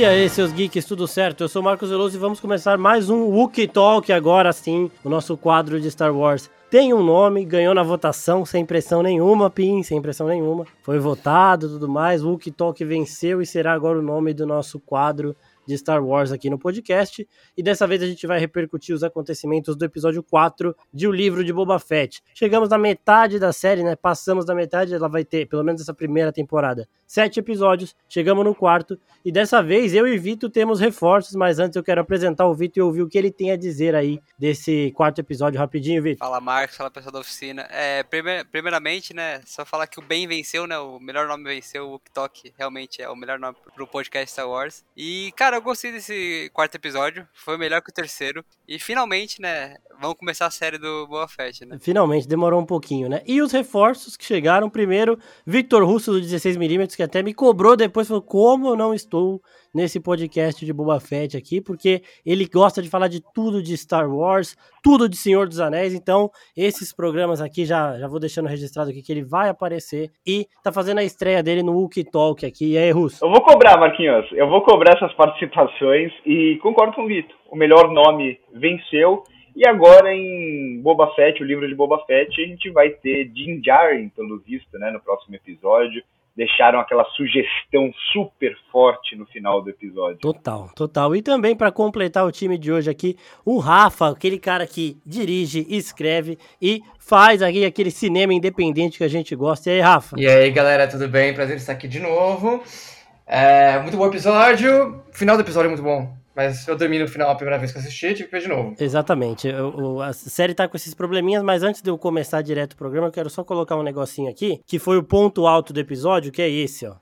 E aí, seus geeks, tudo certo? Eu sou o Marcos Veloso e vamos começar mais um Wookie Talk agora sim, o nosso quadro de Star Wars. Tem um nome, ganhou na votação sem pressão nenhuma, Pim, sem pressão nenhuma. Foi votado tudo mais. Wookie Talk venceu e será agora o nome do nosso quadro de Star Wars aqui no podcast. E dessa vez a gente vai repercutir os acontecimentos do episódio 4 de O Livro de Boba Fett. Chegamos na metade da série, né? Passamos da metade, ela vai ter, pelo menos essa primeira temporada, sete episódios. Chegamos no quarto. E dessa vez eu e Vito temos reforços, mas antes eu quero apresentar o Vito e ouvir o que ele tem a dizer aí desse quarto episódio rapidinho, Vito. Fala, Marcos, fala pessoal da oficina. É, primeiramente, né, só falar que o bem venceu, né? O melhor nome venceu, o TikTok realmente é o melhor nome pro podcast Star Wars. E, cara, eu gostei desse quarto episódio, foi melhor que o terceiro. E finalmente, né, vamos começar a série do Boa Fett, né? Finalmente, demorou um pouquinho, né? E os reforços que chegaram, primeiro, Victor Russo do 16mm, que até me cobrou depois, falou como eu não estou nesse podcast de Boba Fett aqui, porque ele gosta de falar de tudo de Star Wars, tudo de Senhor dos Anéis, então esses programas aqui já, já vou deixando registrado aqui que ele vai aparecer e tá fazendo a estreia dele no Wookie Talk aqui. E aí, Russo? Eu vou cobrar, Marquinhos, eu vou cobrar essas participações e concordo com o Vitor. O melhor nome venceu. E agora em Boba Fett, o livro de Boba Fett, a gente vai ter Din Djarin, pelo visto, né, no próximo episódio deixaram aquela sugestão super forte no final do episódio. Total, total. E também para completar o time de hoje aqui, o Rafa, aquele cara que dirige, escreve e faz aqui aquele cinema independente que a gente gosta. E aí, Rafa? E aí, galera, tudo bem? Prazer estar aqui de novo. É, muito bom episódio. Final do episódio é muito bom. Mas eu dormi no final a primeira vez que assisti, tive que ver de novo. Exatamente. Eu, a série tá com esses probleminhas, mas antes de eu começar direto o programa, eu quero só colocar um negocinho aqui, que foi o ponto alto do episódio, que é esse, ó.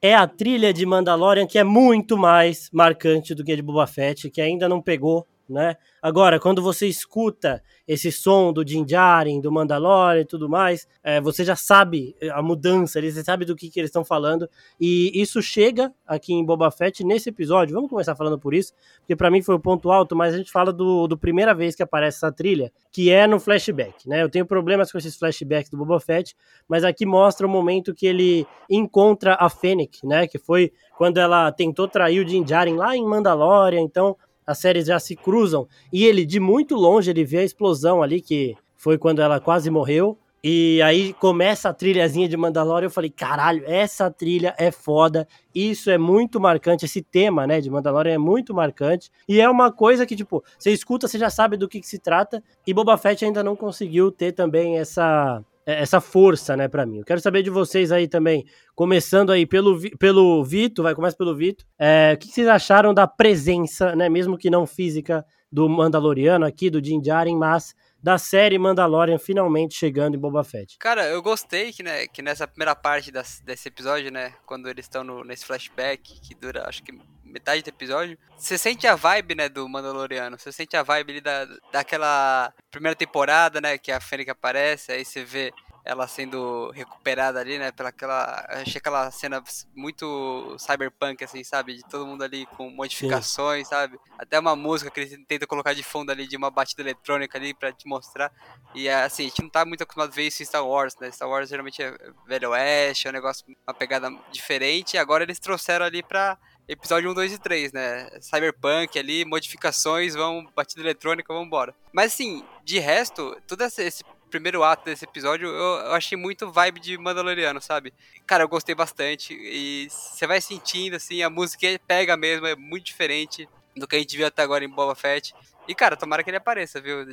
é a trilha de Mandalorian que é muito mais marcante do que a de Boba Fett, que ainda não pegou né? Agora, quando você escuta esse som do Din Djarin, do Mandalorian e tudo mais, é, você já sabe a mudança, você sabe do que, que eles estão falando, e isso chega aqui em Boba Fett nesse episódio. Vamos começar falando por isso, porque para mim foi o ponto alto, mas a gente fala do, do primeira vez que aparece essa trilha, que é no flashback, né? Eu tenho problemas com esses flashbacks do Boba Fett, mas aqui mostra o momento que ele encontra a Fennec, né? Que foi quando ela tentou trair o Din Djarin lá em Mandalorian, então as séries já se cruzam. E ele, de muito longe, ele vê a explosão ali, que foi quando ela quase morreu. E aí começa a trilhazinha de Mandalorian, eu falei, caralho, essa trilha é foda, isso é muito marcante, esse tema, né, de Mandalorian é muito marcante, e é uma coisa que, tipo, você escuta, você já sabe do que, que se trata, e Boba Fett ainda não conseguiu ter também essa, essa força, né, para mim. Eu quero saber de vocês aí também, começando aí pelo, pelo Vito, vai, começa pelo Vito. É, o que vocês acharam da presença, né, mesmo que não física, do Mandaloriano aqui, do Din Djarin, mas da série Mandalorian finalmente chegando em Boba Fett. Cara, eu gostei que, né, que nessa primeira parte das, desse episódio, né, quando eles estão nesse flashback, que dura, acho que metade do episódio, você sente a vibe, né, do Mandaloriano, você sente a vibe ali da, daquela primeira temporada, né, que a Fênix aparece, aí você vê ela sendo recuperada ali, né? Pela aquela. Achei aquela cena muito cyberpunk, assim, sabe? De todo mundo ali com modificações, Sim. sabe? Até uma música que ele tenta colocar de fundo ali de uma batida eletrônica ali pra te mostrar. E assim, a gente não tá muito acostumado a ver isso em Star Wars, né? Star Wars geralmente é Velho Oeste, é um negócio, uma pegada diferente. E agora eles trouxeram ali pra episódio 1, 2 e 3, né? Cyberpunk ali, modificações, vão, batida eletrônica, vamos embora. Mas assim, de resto, todo esse primeiro ato desse episódio, eu, achei muito vibe de Mandaloriano, sabe? Cara, eu gostei bastante. E você vai sentindo, assim, a música pega mesmo, é muito diferente do que a gente viu até agora em Boba Fett. E, cara, tomara que ele apareça, viu?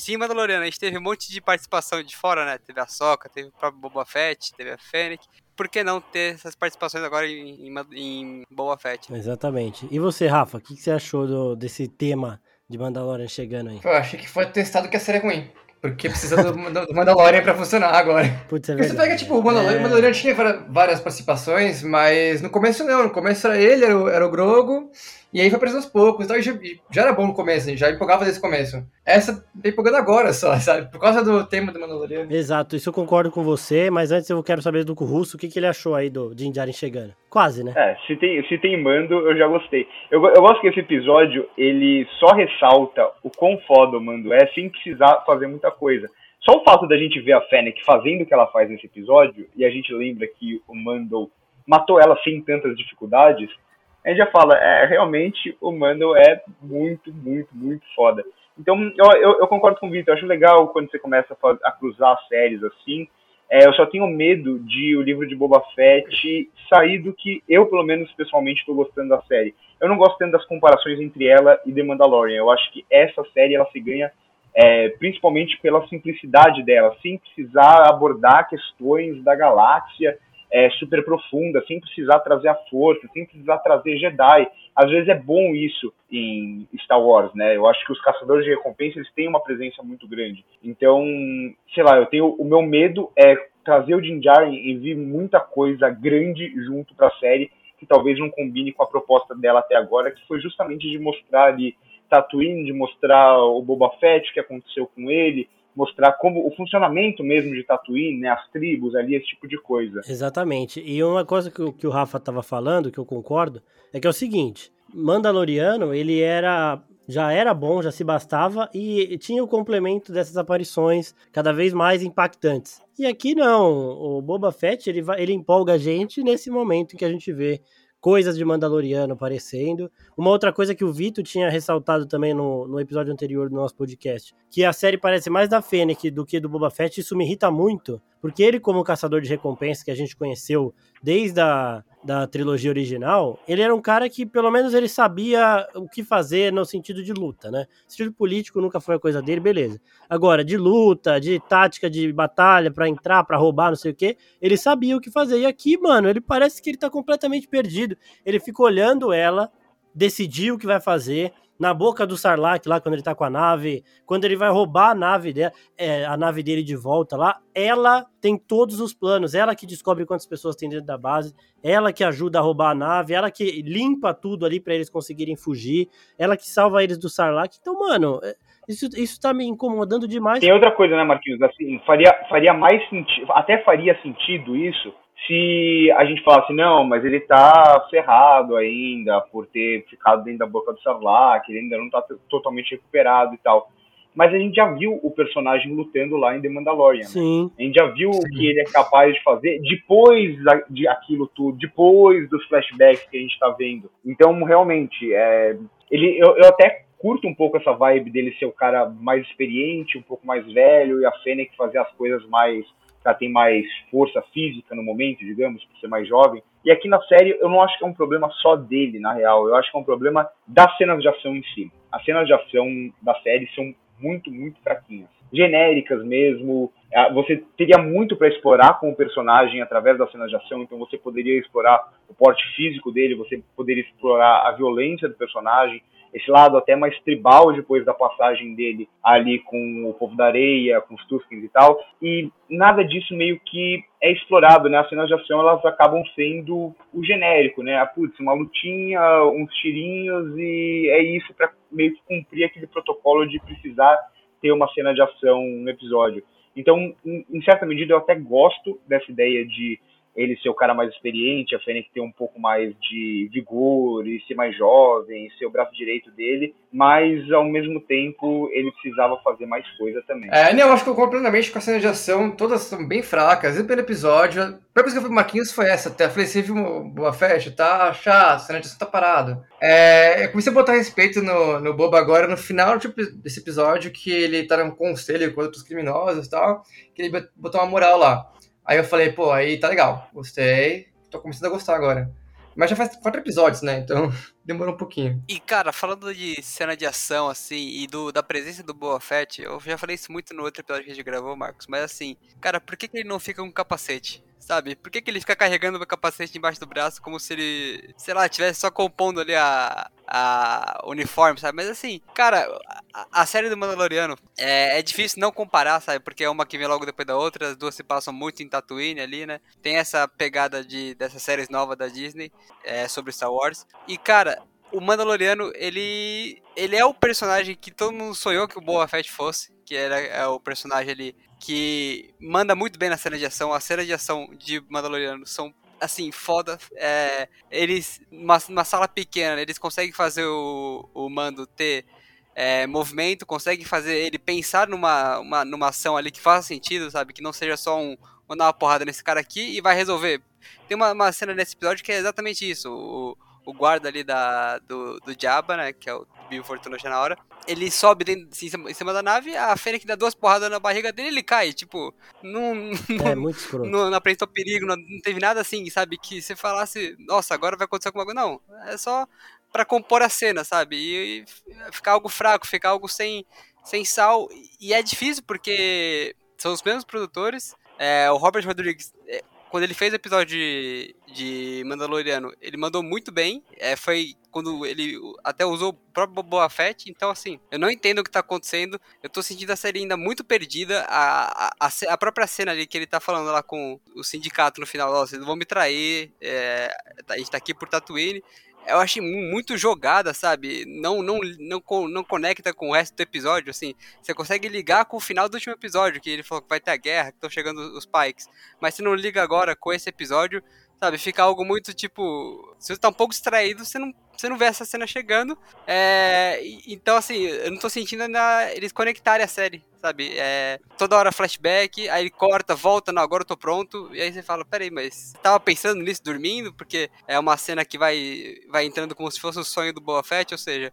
Sim, Mandaloriano, a gente teve um monte de participação de fora, né? Teve a Soca, teve o próprio Boba Fett, teve a Fennec. Por que não ter essas participações agora em, em, em Boba Fett? Exatamente. E você, Rafa, o que, que, você achou do, desse tema de Mandalorian chegando aí? Eu achei que foi testado que a série é ruim. Porque precisa do, do Mandalorian pra funcionar agora. Putz, é Você pega, tipo, o Mandalorian, é... o Mandalorian tinha várias participações, mas no começo não. No começo era ele, era o, era o Grogo, E aí foi aparecendo aos poucos, então já, já era bom no começo, assim, já empolgava desde o começo. Essa tá empolgando agora só, sabe? Por causa do tema do Mandaloriano. Exato, isso eu concordo com você, mas antes eu quero saber do Russo, o que, que ele achou aí do Din Djarin chegando. Quase, né? É, se tem, se tem mando, eu já gostei. Eu, eu gosto que esse episódio, ele só ressalta o quão foda o mando é, sem precisar fazer muita coisa. Só o fato da gente ver a Fennec fazendo o que ela faz nesse episódio, e a gente lembra que o Mando matou ela sem tantas dificuldades, a gente já fala, é, realmente o Mando é muito, muito, muito foda. Então, eu, eu, eu concordo com o Vitor, acho legal quando você começa a, a cruzar as séries assim. É, eu só tenho medo de o livro de Boba Fett sair do que eu, pelo menos, pessoalmente, estou gostando da série. Eu não gosto tanto das comparações entre ela e The Mandalorian. Eu acho que essa série ela se ganha é, principalmente pela simplicidade dela, sem precisar abordar questões da galáxia é, super profunda, sem precisar trazer a força, sem precisar trazer Jedi. Às vezes é bom isso em Star Wars, né? Eu acho que os caçadores de recompensa eles têm uma presença muito grande. Então, sei lá, eu tenho o meu medo é trazer o Din e vir muita coisa grande junto para a série que talvez não combine com a proposta dela até agora, que foi justamente de mostrar ali Tatooine, de mostrar o Boba Fett, o que aconteceu com ele, mostrar como o funcionamento mesmo de Tatooine, né, as tribos ali, esse tipo de coisa. Exatamente. E uma coisa que, que o Rafa estava falando, que eu concordo, é que é o seguinte, Mandaloriano, ele era já era bom, já se bastava e tinha o complemento dessas aparições cada vez mais impactantes. E aqui não, o Boba Fett ele, vai, ele empolga a gente nesse momento em que a gente vê coisas de Mandaloriano aparecendo. Uma outra coisa que o Vitor tinha ressaltado também no, no episódio anterior do nosso podcast, que a série parece mais da Fennec do que do Boba Fett, isso me irrita muito, porque ele, como caçador de recompensa que a gente conheceu desde a da trilogia original, ele era um cara que pelo menos ele sabia o que fazer no sentido de luta, né? O sentido político nunca foi a coisa dele, beleza. Agora, de luta, de tática de batalha para entrar, para roubar, não sei o que, ele sabia o que fazer. E aqui, mano, ele parece que ele tá completamente perdido. Ele fica olhando ela, decidir o que vai fazer, na boca do Sarlacc lá, quando ele tá com a nave, quando ele vai roubar a nave, é, a nave dele de volta lá, ela tem todos os planos, ela que descobre quantas pessoas tem dentro da base, ela que ajuda a roubar a nave, ela que limpa tudo ali para eles conseguirem fugir, ela que salva eles do Sarlacc. Então, mano, é, isso, isso tá me incomodando demais. Tem outra coisa, né, Marquinhos? Assim, faria, faria mais sentido, até faria sentido isso se a gente falasse, não, mas ele tá ferrado ainda por ter ficado dentro da boca do Sarlacc, ele ainda não tá totalmente recuperado e tal. Mas a gente já viu o personagem lutando lá em The Mandalorian. Sim. A gente já viu Sim. o que ele é capaz de fazer depois de aquilo tudo, depois dos flashbacks que a gente tá vendo. Então, realmente, é, ele, eu, eu até curto um pouco essa vibe dele ser o cara mais experiente, um pouco mais velho, e a Fennec fazer as coisas mais ela tem mais força física no momento, digamos, por ser mais jovem. E aqui na série eu não acho que é um problema só dele, na real. Eu acho que é um problema das cenas de ação em si. As cenas de ação da série são muito, muito fraquinhas. Genéricas mesmo. É, você teria muito para explorar com o personagem através das cenas de ação, então você poderia explorar o porte físico dele, você poderia explorar a violência do personagem, esse lado até mais tribal depois da passagem dele ali com o povo da areia, com os Tuskens e tal, e nada disso meio que é explorado, né? As cenas de ação elas acabam sendo o genérico, né? Ah, putz, uma lutinha, uns tirinhos e é isso para meio que cumprir aquele protocolo de precisar ter uma cena de ação no episódio. Então, em, em certa medida, eu até gosto dessa ideia de ele ser o cara mais experiente, a Fennec ter um pouco mais de vigor e ser mais jovem, ser o braço direito dele, mas ao mesmo tempo ele precisava fazer mais coisa também. É, não, eu acho que eu completamente com a cena de ação, todas são bem fracas, e pelo episódio, a primeira coisa que eu fui Marquinhos foi essa, até falei, você viu Boa Fett, tá chato, a cena de ação tá parado. É, eu comecei a botar respeito no, no agora, no final desse episódio, que ele tá num conselho com outros criminosos e tal, que ele botou uma moral lá. Aí eu falei, pô, aí tá legal, gostei, tô começando a gostar agora. Mas já faz quatro episódios, né? Então demorou um pouquinho. E, cara, falando de cena de ação, assim, e do, da presença do Boa Fett, eu já falei isso muito no outro episódio que a gente gravou, Marcos, mas assim, cara, por que, que ele não fica com capacete? Sabe? Por que, que ele fica carregando o capacete embaixo do braço como se ele, sei lá, estivesse só compondo ali a, a uniforme, sabe? Mas assim, cara, a, a série do Mandaloriano é, é, difícil não comparar, sabe? Porque é uma que vem logo depois da outra, as duas se passam muito em Tatooine ali, né? Tem essa pegada de dessas séries novas da Disney é, sobre Star Wars. E, cara, o Mandaloriano, ele ele é o personagem que todo mundo sonhou que o Boba Fett fosse, que era é o personagem ali que manda muito bem na cena de ação. As cenas de ação de Mandaloriano são assim, foda. É, eles, numa, numa sala pequena, eles conseguem fazer o, o mando ter é, movimento, conseguem fazer ele pensar numa, uma, numa ação ali que faça sentido, sabe? Que não seja só um, vou dar uma porrada nesse cara aqui e vai resolver. Tem uma, uma cena nesse episódio que é exatamente isso. O, o guarda ali da, do, do Jabba, né? Que é o Bill Fortuna na hora. Ele sobe dentro, assim, em cima da nave, a Fênix dá duas porradas na barriga dele e ele cai. Tipo, não. É muito escroto. Não, não apresentou perigo, não, não, teve nada assim, sabe? Que você falasse, nossa, agora vai acontecer alguma coisa. Não. É só para compor a cena, sabe? E, e, ficar algo fraco, ficar algo sem, sem sal. E é difícil porque são os mesmos produtores. É, o Robert Rodrigues, é, quando ele fez o episódio de, de Mandaloriano, ele mandou muito bem. É, foi quando ele até usou o próprio Boa Fett. Então, assim, eu não entendo o que tá acontecendo. Eu tô sentindo a série ainda muito perdida. A, a, a, própria cena ali que ele tá falando lá com o sindicato no final: Ó, vocês não vão me trair. É, a gente tá aqui por Tatooine eu achei muito jogada, sabe? Não, não, não, não conecta com o resto do episódio, assim. Você consegue ligar com o final do último episódio, que ele falou que vai ter a guerra, que estão chegando os Pikes. Mas se não liga agora com esse episódio, sabe? Fica algo muito tipo. Se você tá um pouco distraído, você não, você não vê essa cena chegando. É, então, assim, eu não tô sentindo ainda eles conectarem a série, sabe? É, toda hora flashback, aí ele corta, volta, não, agora eu tô pronto. E aí você fala, peraí, mas tava pensando nisso dormindo? Porque é uma cena que vai, vai entrando como se fosse o sonho do Boa Fett, ou seja.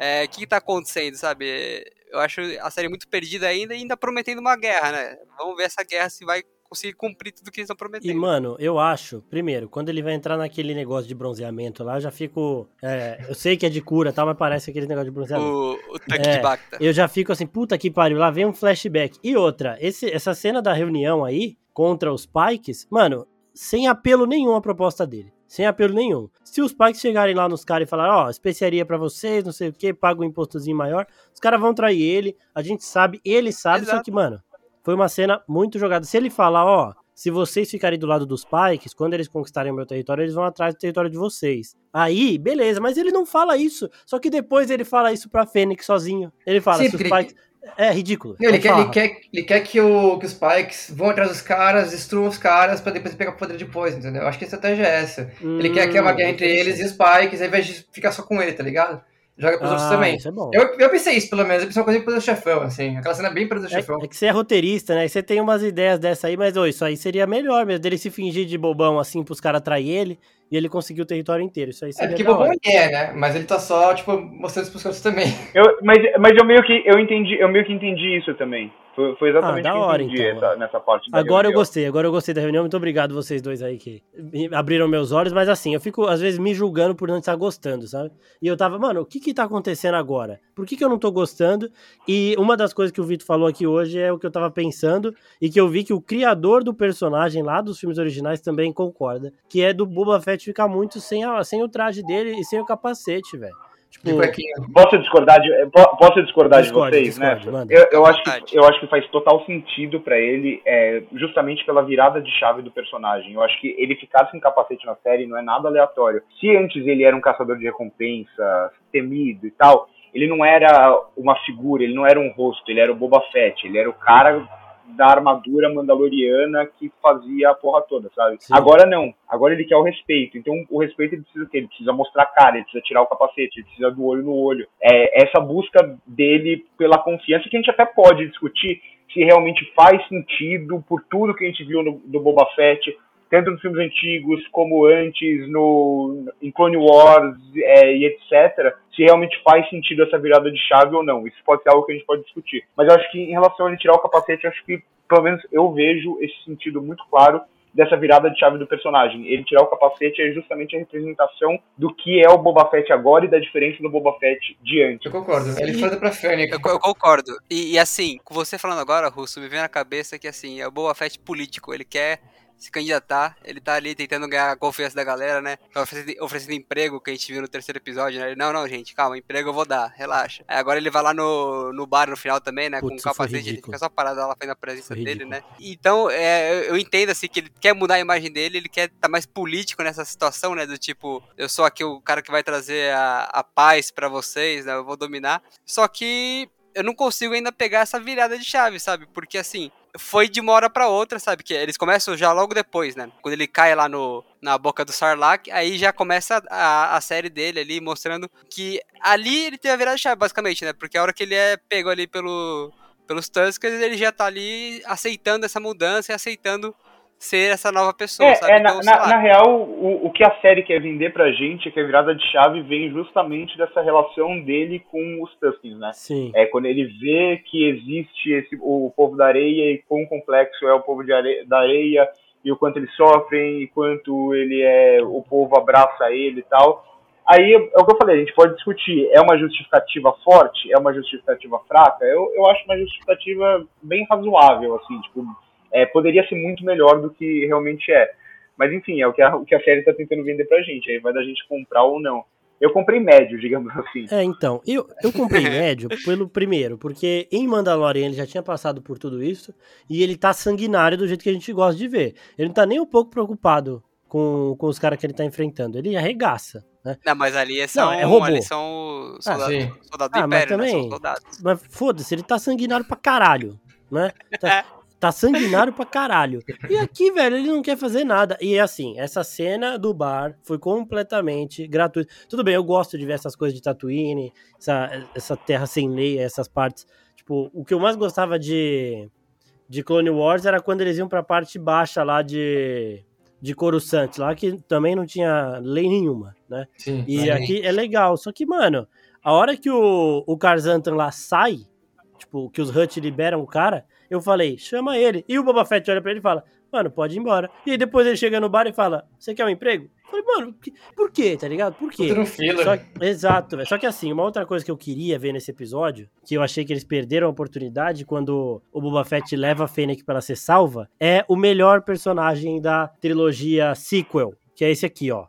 É, o que, que tá acontecendo, sabe? Eu acho a série muito perdida ainda e ainda prometendo uma guerra, né? Vamos ver essa guerra se vai conseguir cumprir tudo que eles estão prometendo. E, mano, eu acho, primeiro, quando ele vai entrar naquele negócio de bronzeamento lá, eu já fico. É, eu sei que é de cura tal, mas parece aquele negócio de bronzeamento. O, o tanque é, de Bacta. Eu já fico assim, puta que pariu, lá vem um flashback. E outra, esse, essa cena da reunião aí, contra os Pikes, mano, sem apelo nenhum a proposta dele. Sem apelo nenhum. Se os Pikes chegarem lá nos caras e falarem, ó, oh, especiaria para vocês, não sei o que, paga um impostozinho maior, os caras vão trair ele, a gente sabe, ele sabe, Exato. só que, mano, foi uma cena muito jogada. Se ele falar, ó, se vocês ficarem do lado dos Pikes, quando eles conquistarem o meu território, eles vão atrás do território de vocês. Aí, beleza, mas ele não fala isso. Só que depois ele fala isso pra Fênix sozinho. Ele fala, Sim, se os Pikes... É ridículo. Não, ele, quer, ele, quer, ele quer que, o, que os Pikes vão atrás dos caras, destruam os caras pra depois pegar o poder depois, entendeu? Eu acho que a estratégia é essa. Hum, ele quer que é uma guerra entre eles e os Pikes, ao invés de ficar só com ele, tá ligado? Joga pros ah, outros também. Isso é bom. Eu, eu pensei isso, pelo menos. Eu pensei uma coisa pro chefão, assim. Aquela cena bem pro chefão. É, é, que você é roteirista, né? E você tem umas ideias dessa aí, mas ô, isso aí seria melhor mesmo, dele se fingir de bobão, assim, pros caras trair ele e ele conseguiu o território inteiro. Isso aí É porque bobão ele é, né? Mas ele tá só, tipo, mostrando isso pros outros também. Eu, mas, mas eu meio que eu entendi, eu meio que entendi isso também. Foi, foi exatamente ah, da hora, então, essa, nessa parte Agora reunião. eu gostei, agora eu gostei da reunião. Muito obrigado vocês dois aí que abriram meus olhos, mas assim, eu fico às vezes me julgando por não estar gostando, sabe? E eu tava, mano, o que que tá acontecendo agora? Por que que eu não tô gostando? E uma das coisas que o Vitor falou aqui hoje é o que eu tava pensando e que eu vi que o criador do personagem lá dos filmes originais também concorda, que é do Boba Fett ficar muito sem, a, sem o traje dele e sem o capacete, velho. Tipo, posso discordar de, posso discordar discord, de vocês, discord, né? Eu, eu, acho que, eu acho que faz total sentido para ele, é, justamente pela virada de chave do personagem. Eu acho que ele ficar sem capacete na série não é nada aleatório. Se antes ele era um caçador de recompensa, temido e tal, ele não era uma figura, ele não era um rosto, ele era o Boba Fett, ele era o cara da armadura mandaloriana que fazia a porra toda, sabe? Sim. Agora não. Agora ele quer o respeito. Então o respeito ele precisa ter, ele precisa mostrar a cara, ele precisa tirar o capacete, ele precisa do olho no olho. É essa busca dele pela confiança que a gente até pode discutir se realmente faz sentido por tudo que a gente viu no, do Boba Fett, tanto nos filmes antigos como antes, no, em Clone Wars é, e etc., se realmente faz sentido essa virada de chave ou não. Isso pode ser algo que a gente pode discutir. Mas eu acho que em relação a ele tirar o capacete, acho que, pelo menos, eu vejo esse sentido muito claro dessa virada de chave do personagem. Ele tirar o capacete é justamente a representação do que é o Boba Fett agora e da diferença do Boba Fett de antes. Eu concordo. Ele foi pra Fênix. Eu, eu, concordo. E, e, assim, com você falando agora, Russo, me vem na cabeça que assim, é o Boba Fett político. Ele quer se candidatar. Ele tá ali tentando ganhar a confiança da galera, né? Tá oferecendo, oferecendo emprego, que a gente viu no terceiro episódio, né? Ele, não, não, gente, calma, emprego eu vou dar, relaxa. Aí agora ele vai lá no, no bar no final também, né? Putz, com o capacete, ele fica só parado lá fazendo a presença dele, né? Então, é, eu- entendo, assim, que ele quer mudar a imagem dele, ele quer estar mais político nessa situação, né? Do tipo, eu sou aqui o cara que vai trazer a, a paz pra vocês, né? Eu vou dominar. Só que eu não consigo ainda pegar essa virada de chave, sabe? Porque assim, foi de uma hora pra outra, sabe? Que eles começam já logo depois, né? Quando ele cai lá no, na boca do Sarlacc, aí já começa a, a série dele ali, mostrando que ali ele teve a virada chave, basicamente, né? Porque a hora que ele é pego ali pelo, pelos Tuskers, ele já tá ali aceitando essa mudança e aceitando ser essa nova pessoa, É, sabe? é, na, Então, na, lá. na real, o, o que a série quer vender pra gente é que a virada de chave vem justamente dessa relação dele com os Tuskens, né? Sim. É quando ele vê que existe esse, o povo da areia e quão complexo é o povo de are- da areia e o quanto eles sofrem e quanto ele é o povo abraça ele e tal. Aí é o que eu falei, a gente pode discutir, é uma justificativa forte, é uma justificativa fraca? Eu, eu acho uma justificativa bem razoável, assim, tipo, é, poderia ser muito melhor do que realmente é. Mas enfim, é o que a, o que a série está tentando vender pra gente, aí vai da gente comprar ou não. Eu comprei médio, digamos assim. É, então, eu, eu comprei médio pelo primeiro, porque em Mandalorian ele já tinha passado por tudo isso e ele tá sanguinário do jeito que a gente gosta de ver. Ele não tá nem um pouco preocupado com, com os caras que ele tá enfrentando, ele arregaça, né? Não, mas ali são, é robô. ali são os Ah, soldados, soldados do Ah, mas Império, né? São também- soldados. Mas foda-se, ele tá sanguinário pra caralho, né? Tá, tá sanguinário pra caralho. E aqui, velho, ele não quer fazer nada. E assim, essa cena do bar foi completamente gratuita. Tudo bem, eu gosto de ver essas coisas de Tatooine, essa, essa terra sem lei, essas partes. Tipo, o que eu mais gostava de, de Clone Wars era quando eles iam pra parte baixa lá de, de Coruscant, lá que também não tinha lei nenhuma, né? Sim. E aqui é legal. Só que, mano, a hora que o, o Karzantan lá sai, tipo, que os Hut liberam o cara, eu falei, chama ele. E o Boba Fett olha pra ele e fala, mano, pode ir embora. E aí depois ele chega no bar e fala, você quer um emprego? Eu falei, mano, por quê, tá ligado? Por quê? Só- exato, velho. Só que assim, uma outra coisa que eu queria ver nesse episódio, que eu achei que eles perderam a oportunidade quando o Boba Fett leva a Fennec pra ela ser salva, é o melhor personagem da trilogia sequel, que é esse aqui, ó.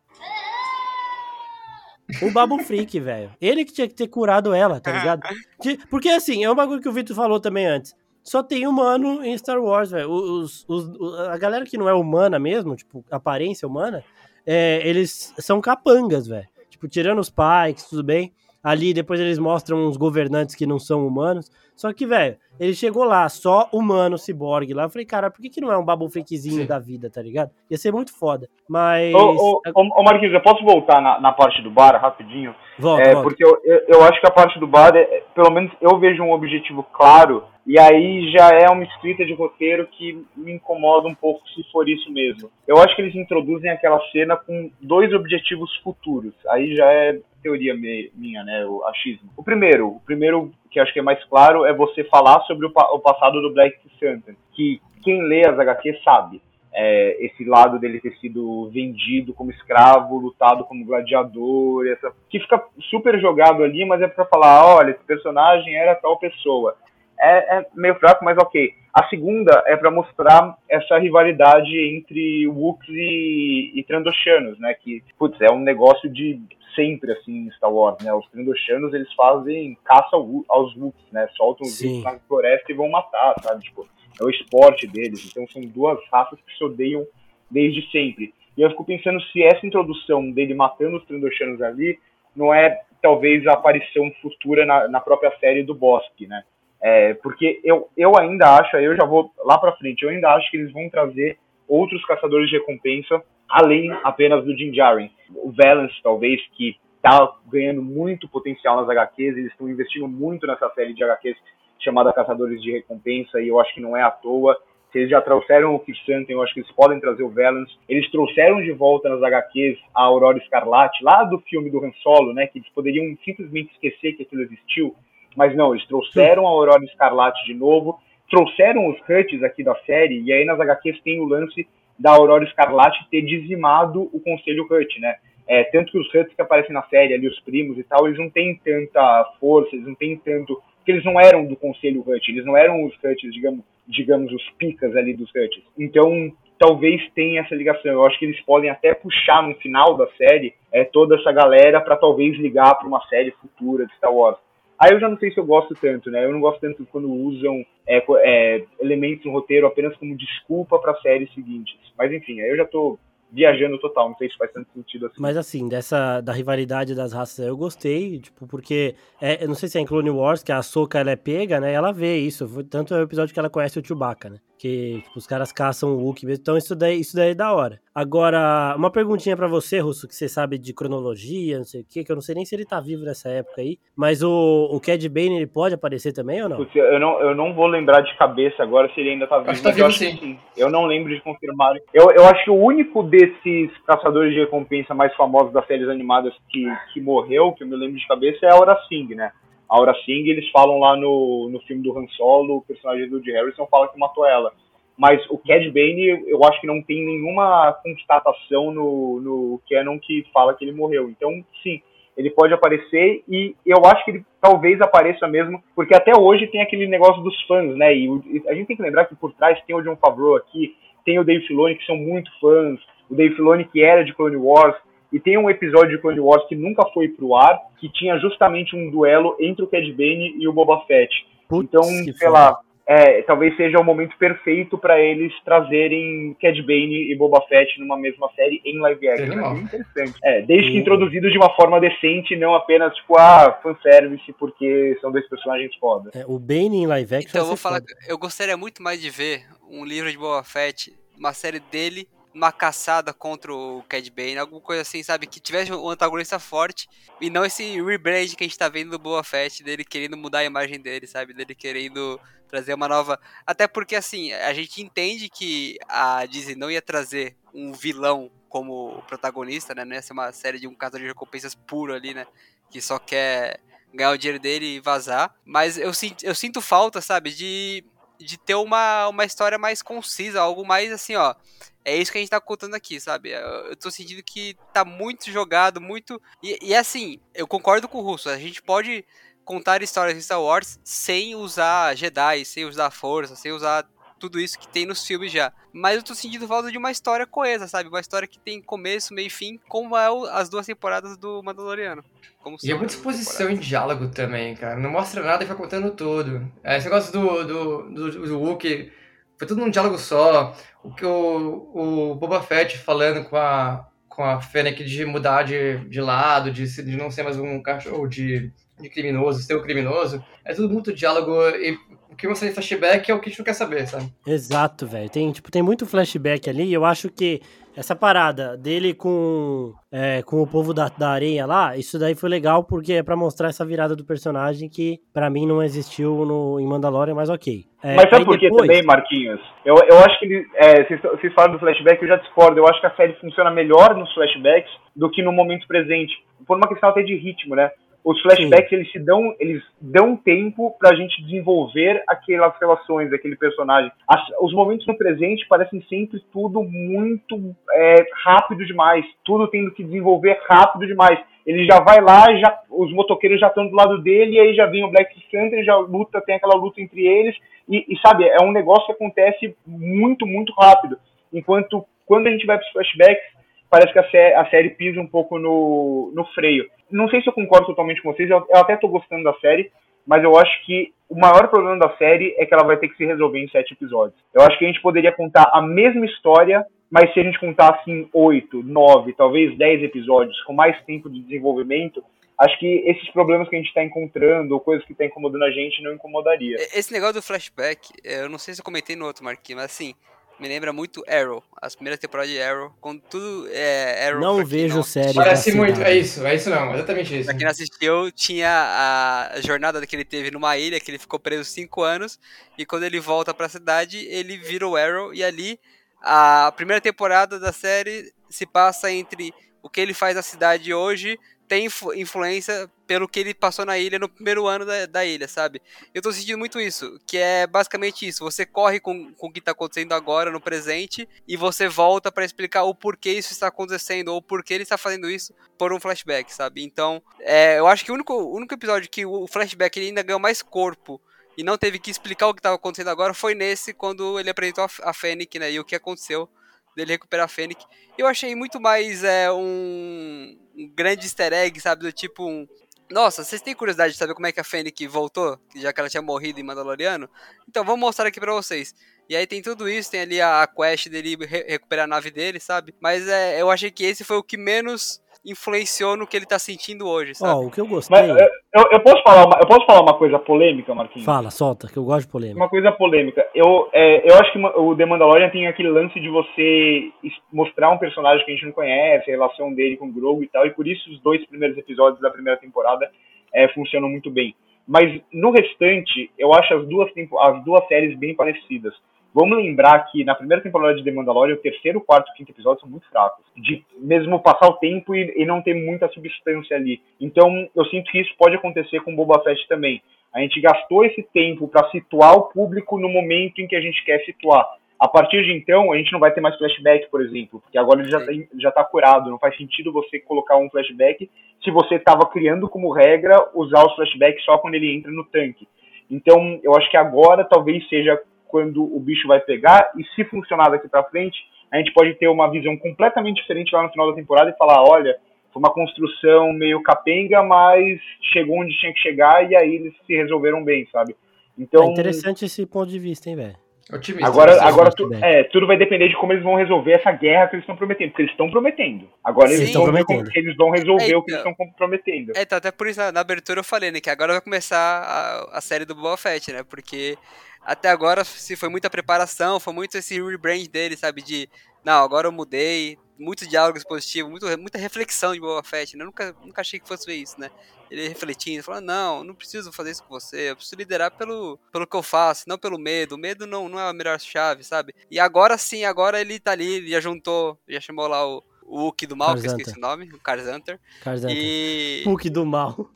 O Babu Freak, velho. Ele que tinha que ter curado ela, tá ligado? Porque assim, é um bagulho que o Vitor falou também antes. Só tem humano em Star Wars, velho. Os, os, os- a galera que não é humana mesmo, tipo, aparência humana, é, eles são capangas, velho. Tipo, tirando os Pikes, tudo bem. Ali depois eles mostram uns governantes que não são humanos. Só que, velho, ele chegou lá, só humano, ciborgue lá. Eu falei, cara, por que, que não é um Babu Freakzinho da vida, tá ligado? Ia ser muito foda. Mas. Ô, ô, ô, Marquinhos, eu posso voltar na, na parte do bar rapidinho? volta, É, volta. porque eu, eu, eu acho que a parte do bar, é, é, pelo menos eu vejo um objetivo claro, e aí já é uma escrita de roteiro que me incomoda um pouco se for isso mesmo. Eu acho que eles introduzem aquela cena com dois objetivos futuros. Aí já é teoria minha, né, o achismo. O primeiro, o primeiro que acho que é mais claro é você falar sobre o, o passado do Black Santa, que quem lê as HQ sabe. É, esse lado dele ter sido vendido como escravo, lutado como gladiador, essa, que fica super jogado ali, mas é pra falar, olha, esse personagem era tal pessoa. É, é meio fraco, mas ok. A segunda é pra mostrar essa rivalidade entre Wooks e, e Trandoshanos, né? Que, putz, é um negócio de sempre, assim, em Star Wars, né? Os Trandoshanos, eles fazem caça aos Wooks, né? Soltam os. Wooks na floresta e vão matar, sabe? Tipo, é o esporte deles. Então são duas raças que se odeiam desde sempre. E eu fico pensando se essa introdução dele matando os Trandoshanos ali não é talvez a aparição futura na, na própria série do Bosque, né? É, porque eu, eu ainda acho, eu já vou lá pra frente, eu ainda acho que eles vão trazer outros caçadores de recompensa além apenas do Din Djarin. O Valance, talvez, que tá ganhando muito potencial nas HQs, eles estão investindo muito nessa série de HQs chamada Caçadores de Recompensa, e eu acho que não é à toa. Se eles já trouxeram o Kirsanten, eu acho que eles podem trazer o Valance. Eles trouxeram de volta nas HQs a Aurora Escarlate, lá do filme do Han Solo, né, que eles poderiam simplesmente esquecer que aquilo existiu, mas não, eles trouxeram a Aurora Escarlate de novo, trouxeram os Huts aqui da série, e aí nas HQs tem o lance da Aurora Escarlate ter dizimado o Conselho Hut, né? É, tanto que os Huts que aparecem na série, ali os primos e tal, eles não têm tanta força, eles não têm tanto... Porque eles não eram do Conselho Hut, eles não eram os Huts, digamos, digamos, os picas ali dos Huts. Então, talvez tenha essa ligação. Eu acho que eles podem até puxar no final da série é, toda essa galera para talvez ligar para uma série futura de Star Wars. Aí eu já não sei se eu gosto tanto, né? Eu não gosto tanto quando usam é, é, elementos no roteiro apenas como desculpa para séries seguintes. Mas enfim, aí eu já tô viajando total, não sei se faz tanto sentido assim. Mas assim, dessa da rivalidade das raças eu gostei, tipo, porque é, eu não sei se é em Clone Wars que a Soka ela é pega, né? Ela vê isso, tanto é o episódio que ela conhece o Chewbacca, né? Que tipo, os caras caçam o Wookiee mesmo, então isso daí, isso daí é da hora. Agora, uma perguntinha para você, Russo, que você sabe de cronologia, não sei o que, que eu não sei nem se ele tá vivo nessa época aí, mas o, o Cad Bane, ele pode aparecer também ou não? Eu não, eu não vou lembrar de cabeça agora se ele ainda tá vivo. Acho que tá vivo sim. sim. Eu não lembro de confirmar. Eu, eu acho que o único desses caçadores de recompensa mais famosos das séries animadas que, que morreu, que eu me lembro de cabeça, é a Aura Singh, né? Aura Singh, eles falam lá no, no filme do Han Solo, o personagem do Woody Harrison fala que matou ela. Mas o Cad Bane, eu acho que não tem nenhuma constatação no, no canon que fala que ele morreu. Então, sim, ele pode aparecer e eu acho que ele talvez apareça mesmo, porque até hoje tem aquele negócio dos fãs, né? E a gente tem que lembrar que por trás tem o John Favreau aqui, tem o Dave Filoni, que são muito fãs, o Dave Filoni que era de Clone Wars, e tem um episódio de Clone Wars que nunca foi pro ar, que tinha justamente um duelo entre o Cad Bane e o Boba Fett. Putz, então, sei lá, é, talvez seja o momento perfeito para eles trazerem Cad Bane e Boba Fett numa mesma série em live action. É interessante. É, desde que introduzidos de uma forma decente, não apenas tipo, ah, fanservice porque são dois personagens foda. É, o Bane em live action. Então, eu vou falar, eu gostaria muito mais de ver um livro de Boba Fett, uma série dele uma caçada contra o Cad Bane, alguma coisa assim, sabe? Que tivesse um antagonista forte e não esse rebrand que a gente tá vendo do Boa Fett, dele querendo mudar a imagem dele, sabe? Dele querendo trazer uma nova. Até porque, assim, a gente entende que a Disney não ia trazer um vilão como protagonista, né? Não ia ser uma série de um caso de recompensas puro ali, né? Que só quer ganhar o dinheiro dele e vazar. Mas eu, eu sinto falta, sabe? De, de ter uma, uma história mais concisa, algo mais assim, ó é isso que a gente tá contando aqui, sabe? Eu tô sentindo que tá muito jogado, muito. E, e assim, eu concordo com o Russo. A gente pode contar histórias de Star Wars sem usar Jedi, sem usar força, sem usar tudo isso que tem nos filmes já. Mas eu tô sentindo falta de uma história coesa, sabe? Uma história que tem começo, meio e fim, como é o, as duas temporadas do Mandaloriano. Como e é muita exposição em diálogo também, cara. Não mostra nada e vai contando tudo. É, esse negócio do, do, do, do Wookiee foi tudo num diálogo só. O que o, o Boba Fett falando com a, com a Fennec de mudar de, de lado, de, de não ser mais um cachorro de, de criminoso, ser o um criminoso. É tudo muito diálogo e que você tem flashback é o que a gente não quer saber, sabe? Exato, velho. Tem, tipo, tem muito flashback ali e eu acho que essa parada dele com, é, com o povo da, da areia lá, isso daí foi legal porque é pra mostrar essa virada do personagem que para mim não existiu no, em Mandalorian, mas ok. É, mas sabe por que depois... também, Marquinhos? Eu, eu acho que ele, é, vocês, vocês falam do flashback, eu já discordo. Eu acho que a série funciona melhor nos flashbacks do que no momento presente. Por uma questão até de ritmo, né? Os flashbacks eles se dão eles dão tempo para a gente desenvolver aquelas relações aquele personagem. As, os momentos no presente parecem sempre tudo muito é, rápido demais. Tudo tendo que desenvolver rápido demais. Ele já vai lá já os motoqueiros já estão do lado dele e aí já vem o Black Panther já luta tem aquela luta entre eles. E, e sabe é um negócio que acontece muito muito rápido. Enquanto quando a gente vai para os flashbacks parece que a, sé a, série pisa um pouco no, no freio. Não sei se eu concordo totalmente com vocês, eu, eu até estou gostando da série, mas eu acho que o maior problema da série é que ela vai ter que se resolver em sete episódios. Eu acho que a gente poderia contar a mesma história, mas se a gente contasse em oito, nove, talvez dez episódios, com mais tempo de desenvolvimento, acho que esses problemas que a gente está encontrando, ou coisas que estão tá incomodando a gente, não incomodaria. Esse negócio do flashback, eu não sei se eu comentei no outro, Marquinhos, mas assim, me lembra muito Arrow, as primeiras temporadas de Arrow, quando tudo é Arrow. Não vejo não... série. Parece muito, é isso, é isso não, exatamente isso. Pra quem não assistiu, tinha a jornada que ele teve numa ilha, que ele ficou preso cinco anos, e quando ele volta pra cidade, ele vira o Arrow, e ali a primeira temporada da série se passa entre o que ele faz na cidade hoje tem influência pelo que ele passou na ilha no primeiro ano da, da, ilha, sabe? Eu tô sentindo muito isso, que é basicamente isso. Você corre com, com o que tá acontecendo agora, no presente, e você volta para explicar o porquê isso está acontecendo, ou porquê ele está fazendo isso por um flashback, sabe? Então, é, eu acho que o único, o único episódio que o flashback ele ainda ganhou mais corpo e não teve que explicar o que estava acontecendo agora foi nesse, quando ele apresentou a, a Fennec, né? E o que aconteceu dele recuperar a Fennec. Eu achei muito mais é, um, um grande easter egg, sabe? Do tipo um. Nossa, vocês têm curiosidade de saber como é que a Fennec voltou? Já que ela tinha morrido em Mandaloriano? Então vamos mostrar aqui pra vocês. E aí tem tudo isso, tem ali a quest dele re recuperar a nave dele, sabe? Mas é, eu achei que esse foi o que menos influenciou no que ele tá sentindo hoje, sabe? Ó, o que eu gostei. Mas eu, eu, posso falar uma, eu posso falar uma coisa polêmica, Marquinhos? Fala, solta, que eu gosto de polêmica. Uma coisa polêmica. Eu, é, eu acho que o The Mandalorian tem aquele lance de você mostrar um personagem que a gente não conhece, a relação dele com o Grogu e tal, e por isso os dois primeiros episódios da primeira temporada é, funcionam muito bem. Mas no restante, eu acho as duas, as duas séries bem parecidas. Vamos lembrar que na primeira temporada de The Mandalorian, o terceiro, quarto e quinto episódio são muito fracos. De mesmo passar o tempo e, e, não ter muita substância ali. Então, eu sinto que isso pode acontecer com Boba Fett também. A gente gastou esse tempo para situar o público no momento em que a gente quer situar. A partir de então, a gente não vai ter mais flashback, por exemplo, porque agora ele já, tá, já tá curado. Não faz sentido você colocar um flashback se você estava criando como regra usar os flashbacks só quando ele entra no tanque. Então, eu acho que agora talvez seja quando o bicho vai pegar, e se funcionar daqui para frente, a gente pode ter uma visão completamente diferente lá no final da temporada e falar, olha, foi uma construção meio capenga, mas chegou onde tinha que chegar e aí eles se resolveram bem, sabe? Então, é interessante esse ponto de vista, hein, velho? Otimista, agora, agora tu, é, tudo vai depender de como eles vão resolver essa guerra que eles estão prometendo, porque eles estão prometendo. Agora Sim, eles estão prometendo. eles vão resolver é, o que eles então. estão prometendo. É, então, até por isso na, na, abertura eu falei, né, que agora vai começar a, a série do Boba Fett, né? Porque até agora se foi muita preparação, foi muito esse rebrand dele, sabe? De, não, agora eu mudei, muitos diálogos positivos, muito, muita reflexão de Boba Fett, né? Eu nunca, nunca achei que fosse ver isso, né? Ele refletindo, falando, não, não preciso fazer isso com você, eu preciso liderar pelo, pelo que eu faço, não pelo medo. O medo não, não é a melhor chave, sabe? E agora sim, agora ele tá ali, ele já juntou, já chamou lá o, o Hulk do mal, que eu esqueci o nome, o Carzanter. Carzanter. E... Hulk do mal.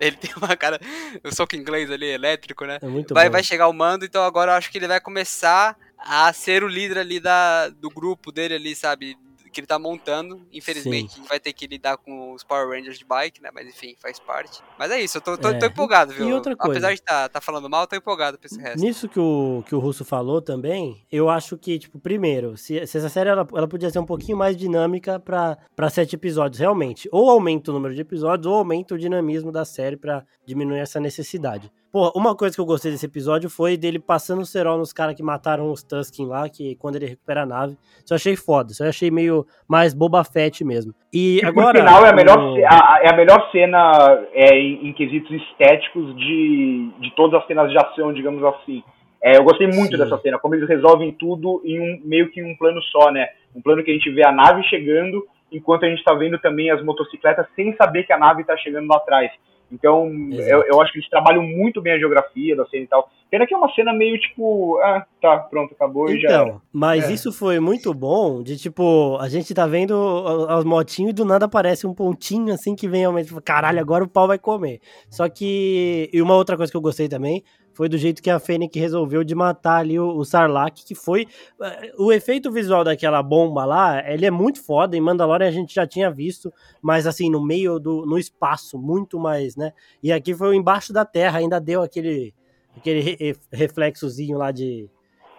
Ele tem uma cara. O soco inglês ali, elétrico, né? É muito vai, bom. vai chegar o mando, então agora eu acho que ele vai começar a ser o líder ali da, do grupo dele ali, sabe? Que ele tá montando. Infelizmente, Sim. vai ter que lidar com os Power Rangers de bike, né? Mas enfim, faz parte. Mas é isso, eu tô, tô, é. tô empolgado, viu? E outra coisa. Apesar de tá, tá falando mal, eu tô empolgado pra esse resto. Nisso que o, que o Russo falou também, eu acho que, tipo, primeiro, se, se essa série ela, ela podia ser um pouquinho mais dinâmica pra sete episódios, realmente. Ou aumenta o número de episódios, ou aumenta o dinamismo da série pra diminuir essa necessidade. Pô, uma coisa que eu gostei desse episódio foi dele passando o cerol nos caras que mataram os Tusken lá, que quando ele recupera a nave. Isso eu achei foda, isso eu achei meio mais Boba Fett mesmo. E, e agora. No final é a melhor, o... a, é a melhor cena é, em, em, quesitos estéticos de, de todas as cenas de ação, digamos assim. É, eu gostei muito Sim. dessa cena, como eles resolvem tudo em um meio que em um plano só, né? Um plano que a gente vê a nave chegando, enquanto a gente tá vendo também as motocicletas sem saber que a nave tá chegando lá atrás. Então, eu, eu, acho que eles trabalham muito bem a geografia da cena e tal. Pena que é uma cena meio tipo, ah, tá, pronto, acabou e já. Então, mas é. isso foi muito bom de tipo, a gente tá vendo os motinhos e do nada aparece um pontinho assim que vem realmente, caralho, agora o pau vai comer. Só que. E uma outra coisa que eu gostei também foi do jeito que a Fênix resolveu de matar ali o, o Sarlacc, que foi... Eh, o efeito visual daquela bomba lá, ele é muito foda, em Mandalorian a gente já tinha visto, mas assim, no meio do... no espaço, muito mais, né? E aqui foi embaixo da terra, ainda deu aquele, aquele re, reflexozinho lá de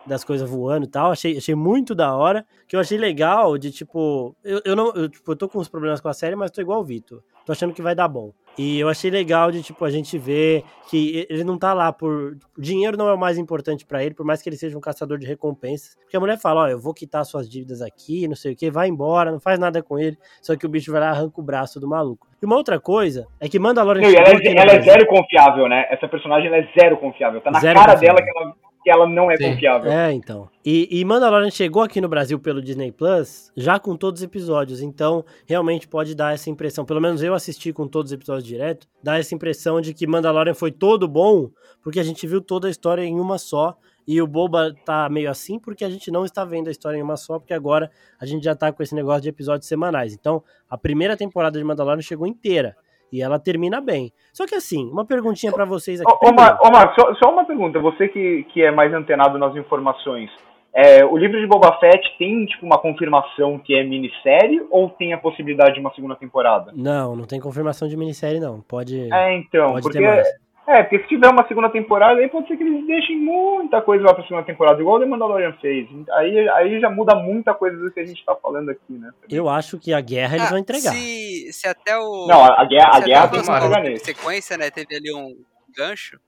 das coisas voando e tal. Achei, achei muito da hora. Que eu achei legal de tipo. Eu, eu não. Eu, tipo, eu tô com uns problemas com a série, mas tô igual o Vitor. Tô achando que vai dar bom. E eu achei legal de, tipo, a gente ver que ele não tá lá por. Dinheiro não é o mais importante para ele, por mais que ele seja um caçador de recompensas. Porque a mulher fala: Ó, eu vou quitar suas dívidas aqui, não sei o que, vai embora, não faz nada com ele. Só que o bicho vai lá e arranca o braço do maluco. E uma outra coisa é que Mandalorian. Não, ela, é, ela é zero confiável, né? Essa personagem é zero confiável. Tá na zero cara confiável. dela que ela que ela não é Sim. confiável. É, então. E, e Mandalorian chegou aqui no Brasil pelo Disney Plus, já com todos os episódios, então realmente pode dar essa impressão, pelo menos eu assisti com todos os episódios direto, dá essa impressão de que Mandalorian foi todo bom, porque a gente viu toda a história em uma só, e o Boba tá meio assim porque a gente não está vendo a história em uma só, porque agora a gente já tá com esse negócio de episódios semanais. Então, a primeira temporada de Mandalorian chegou inteira. E ela termina bem. Só que assim, uma perguntinha para vocês aqui. Ô, Mar, ô Mar só, só, uma pergunta. Você que, que é mais antenado nas informações. É, o livro de Boba Fett tem tipo uma confirmação que é minissérie ou tem a possibilidade de uma segunda temporada? Não, não tem confirmação de minissérie não. Pode. É, então, pode porque É, porque se tiver uma segunda temporada, aí pode ser que eles deixem muita coisa lá pra segunda temporada, igual o The Mandalorian fez. Aí, aí já muda muita coisa do que a gente tá falando aqui, né? Eu acho que a guerra eles Ah, vão entregar. Se, se até o. Não, a, a guerra, a guerra tem uma sequência, né? Teve ali um gancho.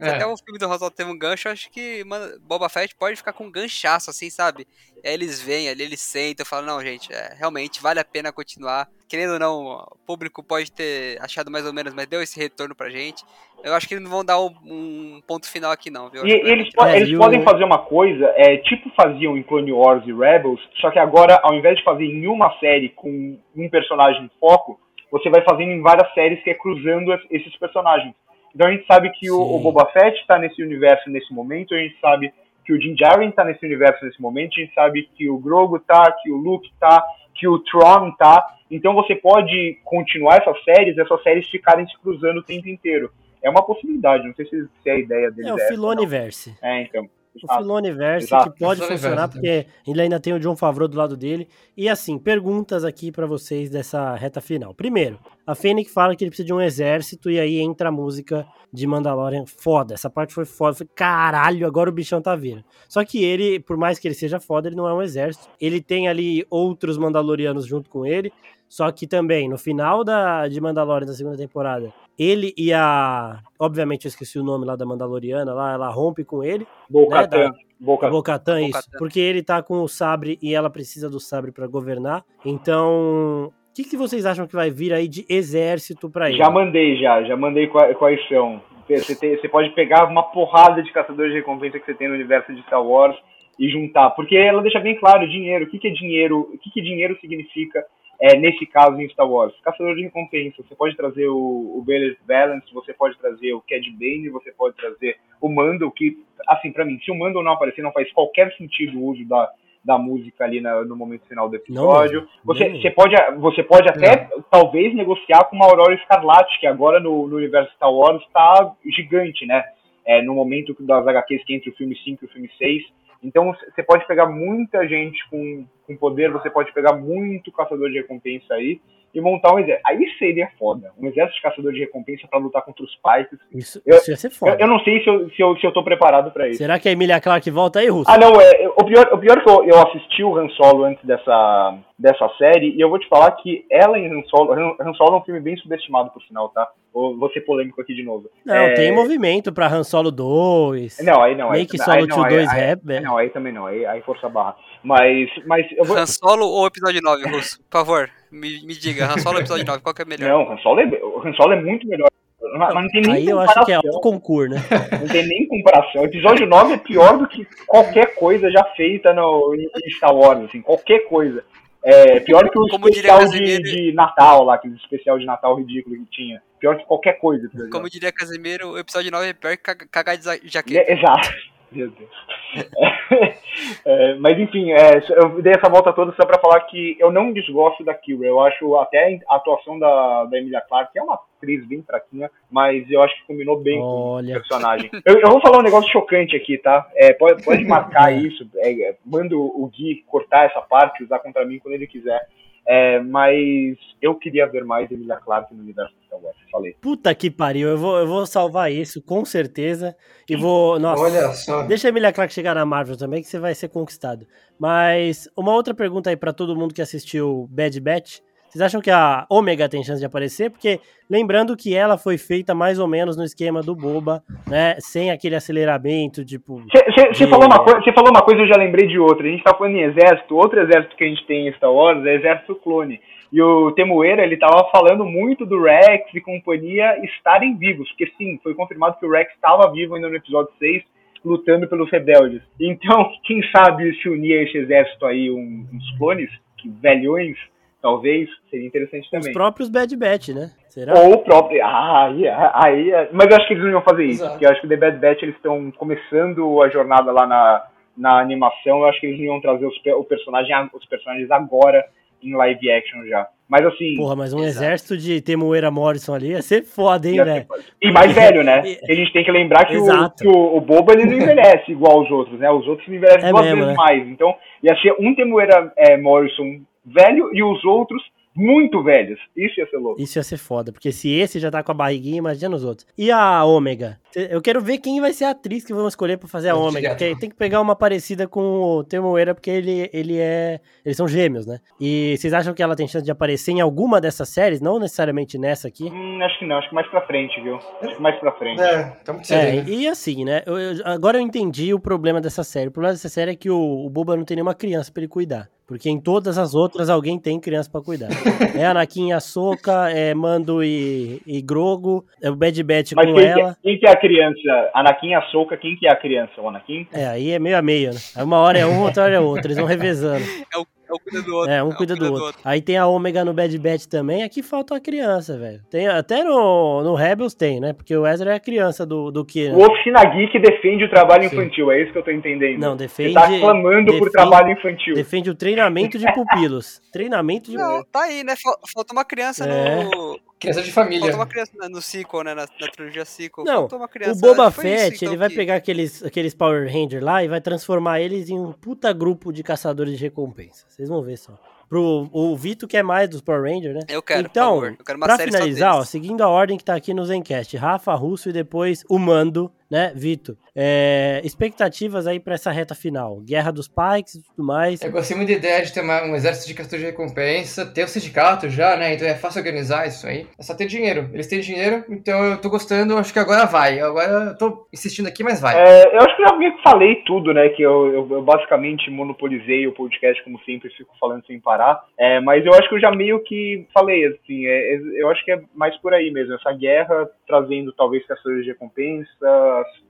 Se É. até o filme do Roswell teve um gancho, eu acho que mano, Boba Fett pode ficar com um ganchaço, assim, sabe? E aí eles vêm ali, eles sentam e falam, não, gente, é, realmente vale a pena continuar. Querendo ou não, o público pode ter achado mais ou menos, mas deu esse retorno pra gente. Eu acho que eles não vão dar um, um ponto final aqui, não, viu? E, e eles, po- É, eles podem fazer uma coisa, é, tipo faziam em Clone Wars e Rebels, só que agora, ao invés de fazer em uma série com um personagem em foco, você vai fazendo em várias séries que é cruzando es- esses personagens. Então a gente sabe que o, o Boba Fett está nesse universo nesse momento, a gente sabe que o Din Djarin tá nesse universo nesse momento, a gente sabe que o Grogu tá, que o Luke tá, que o Tron tá. Então você pode continuar essas séries, essas séries ficarem se cruzando o tempo inteiro. É uma possibilidade, não sei se, se a ideia deles É o. Filoniverse. É, então. O Filoniverse Exato. que pode Filoniverse, funcionar, porque ele ainda tem o John Favreau do lado dele. E assim, perguntas aqui pra vocês dessa reta final. Primeiro, a Fennec fala que ele precisa de um exército e aí entra a música de Mandalorian. Foda, essa parte foi foda. Foi caralho, agora o bichão tá vindo. Só que ele, por mais que ele seja foda, ele não é um exército. Ele tem ali outros Mandalorianos junto com ele. Só que também, no final da, de Mandalorian da segunda temporada, ele e a. Obviamente, eu esqueci o nome lá da Mandaloriana, lá, ela rompe com ele. Bo-Katan. Né. Bo-Katan, isso. Porque ele tá com o sabre e ela precisa do sabre pra governar. Então, o que, que vocês acham que vai vir aí de exército pra ele? Já mandei, já. Já mandei qua- quais são. Você, tem- você pode pegar uma porrada de caçadores de recompensa que você tem no universo de Star Wars e juntar. Porque ela deixa bem claro dinheiro. O que, que é dinheiro? O que, que dinheiro significa é, nesse caso em Star Wars? Caçador de recompensa. Você pode trazer o, o Balance Balance, você pode trazer o Cad Bane, você pode trazer o Mando, que, assim, pra mim, se o Mando não aparecer, não faz qualquer sentido o uso da, da música ali na- no momento final do episódio. mesmo, Você, não você pode, você pode até, talvez, negociar com uma Aurora Escarlate, que agora no, no universo Star Wars está gigante, né? É, no momento das HQs que entre o filme 5 e o filme 6. Então você pode pegar muita gente com, com poder, você pode pegar muito caçador de recompensa aí e montar um exército. Aí seria foda. Um exército de caçador de recompensa para lutar contra os Pikes. Isso, Eu- isso ia ser Eu, foda. eu não sei se eu, se, eu, se eu tô preparado para isso. Será que a Emilia Clarke volta aí, Russo? Ah, não, é, o pior, o pior é que eu, eu assisti o Han Solo antes dessa, dessa série, e eu vou te falar que ela em Han Solo, Han, Solo é um filme bem subestimado, por sinal, tá? Vou, vou ser polêmico aqui de novo. não, é- tem movimento pra Han Solo 2. Não, aí não. aí, Make aí, Solo não, 2 aí, aí, rap, aí, é. Não, aí também não, aí, aí força barra. Mas, mas eu vou... Han Solo ou episódio 9, Russo? Por favor, me, me diga, Han Solo ou episódio 9, qual que é melhor? Não, Han Solo é, o Han Solo é muito melhor. Mas não tem nem Aí eu acho que é comparação. alto concurso, né? Não tem nem comparação. O episódio 9 é pior do que qualquer coisa já feita no, em Star Wars, assim, qualquer coisa. É pior que o Como especial de, de Natal lá, aquele especial de Natal ridículo que tinha. Pior que qualquer coisa. por exemplo. Como diria Casemiro, o episódio 9 é pior que caga- cagar de jaqueta. É, exato. Meu Deus. É, mas enfim, é, eu dei essa volta toda só pra falar que eu não desgosto da Kira. Eu acho até a atuação da, da Emilia Clarke, que é uma atriz bem fraquinha, mas eu acho que combinou bem com o Olha. personagem. Eu, eu vou falar um negócio chocante aqui, tá? É, pode, pode marcar isso, é, é, manda o Gui cortar essa parte, usar contra mim quando ele quiser. É, mas eu queria ver mais Emilia Clarke no universo de Star Wars, falei. Puta que pariu, eu vou, eu vou salvar isso, com certeza. E vou. Nossa. Olha só. Deixa a Emilia Clarke chegar na Marvel também, que você vai ser conquistado. Mas uma outra pergunta aí pra todo mundo que assistiu Bad Batch. Vocês acham que a Ômega tem chance de aparecer? Porque lembrando que ela foi feita mais ou menos no esquema do Boba, né? Sem aquele aceleramento, tipo. Você de- falou, uma coi- você falou uma coisa, eu já lembrei de outra. A gente tá falando em exército. Outro exército que a gente tem em Star Wars é o exército clone. E o Temuera, ele tava falando muito do Rex e companhia estarem vivos. Porque sim, foi confirmado que o Rex estava vivo ainda no episódio 6, lutando pelos rebeldes. Então, quem sabe se unir a esse exército aí um- uns clones, que velhões, talvez, seria interessante Os também. próprios Bad Batch, né? Será? Ou o próprio. Ah, aí, aí, mas eu acho que eles não iam fazer isso. Exato. Porque eu acho que o The Bad Batch eles estão começando a jornada lá na, na animação. Eu acho que eles não iam trazer os, o personagem, os personagens agora em live action já. Mas assim. Porra, mas um Exato. exército de Temuera Morrison ali ia ser foda, hein, velho? ser- E mais velho, né? A gente tem que lembrar que, o, que o, o Boba ele não envelhece igual os outros, né? Os outros envelhecem É duas mesmo, vezes né? mais. Então ia ser um Temuera é, Morrison velho e os outros muito velhos. Isso ia ser louco. Isso ia ser foda, porque se esse já tá com a barriguinha, imagina os outros. E a Ômega? Eu quero ver quem vai ser a atriz que vão escolher pra fazer a Ômega. Porque tem que pegar uma parecida com o Temoeira, porque ele, ele é. Eles são gêmeos, né? E vocês acham que ela tem chance de aparecer em alguma dessas séries? Não necessariamente nessa aqui? Hum, acho que não, acho que mais pra frente, viu? Acho que mais pra frente. É, então é, e assim, né? Eu, eu, agora eu entendi o problema dessa série. O problema dessa série é que o, o Boba não tem nenhuma criança pra ele cuidar. Porque em todas as outras alguém tem criança para cuidar. é Anakin e Ahsoka, é Mando e, e Grogo, é o Bad Batch com quem ela. Que, quem que é a criança? Anakin e Ahsoka, quem que é a criança? O Anakin? É, aí é meio a meio, né? Uma hora é um, outra hora é outra. Eles vão revezando. É o um cuida do outro. É, um, cuida, do, outro. Aí tem a Ômega no Bad Batch também. Aqui falta uma criança, velho. Tem, até no, no Rebels tem, né? Porque o Ezra é a criança do, do que. O Oficina Geek defende o trabalho Sim. infantil, é isso que eu tô entendendo. Não, defende. Você tá clamando defende, por trabalho infantil. Defende o treinamento de pupilos. treinamento de. Não, tá aí, né? Falta uma criança é. no Criança de família. Faltou uma criança no sequel, né? Na, na trilogia sequel. Não, Faltou uma criança. o Boba Fett, isso, então, ele vai que... pegar aqueles, aqueles Power Rangers lá e vai transformar eles em um puta grupo de caçadores de recompensa. Vocês vão ver só pro o Vito que é mais dos Power Rangers, né? Eu quero, então, Eu quero uma pra finalizar, ó, seguindo a ordem que tá aqui no Zencast, Rafa, Russo e depois o Mando, né, Vito? É, expectativas aí para essa reta final? Guerra dos Pikes e tudo mais. Eu gostei muito da ideia de ter uma, um exército de caçadores de recompensa, ter o sindicato já, né? Então é fácil organizar isso aí. É só ter dinheiro. Eles têm dinheiro, então eu tô gostando, acho que agora vai. Agora eu tô insistindo aqui, mas vai. É, eu acho que eu já meio que falei tudo, né? Que eu, eu, eu, basicamente monopolizei o podcast, como sempre, fico falando sem parar. É, mas eu acho que eu já meio que falei, assim, é, é eu acho que é mais por aí mesmo. Essa guerra trazendo talvez caçadores de recompensa,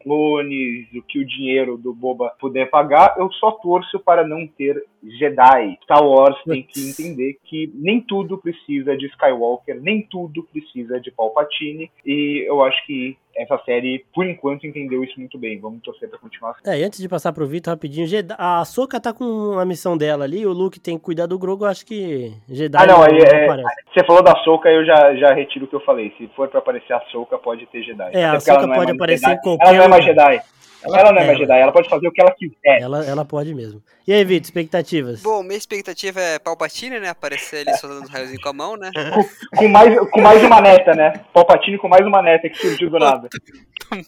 clones, o que o dinheiro do Boba puder pagar, eu só torço para não ter Jedi. Star Wars tem que entender que nem tudo precisa de Skywalker, nem tudo precisa de Palpatine, e eu acho que essa série, por enquanto, entendeu isso muito bem. Vamos torcer pra continuar. É, e antes de passar pro Vitor rapidinho, a Soka tá com a missão dela ali, o Luke tem que cuidar do Grogu, acho que Jedi ah, não, não, é, Você falou da Soka, eu já, já retiro o que eu falei. Se for pra aparecer a Soka, pode ter Jedi. É, a Soka pode é aparecer Jedi. em qualquer Ela não é mais Jedi. Ela, ela não é mais Jedi, ela pode fazer o que ela quiser. Ela, ela pode mesmo. E aí, Vitor, expectativas? Bom, minha expectativa é Palpatine, né? Aparecer ele soltando os raios com a mão, né? com, com, mais, com mais uma neta, né? Palpatine com mais uma neta que surgiu do nada.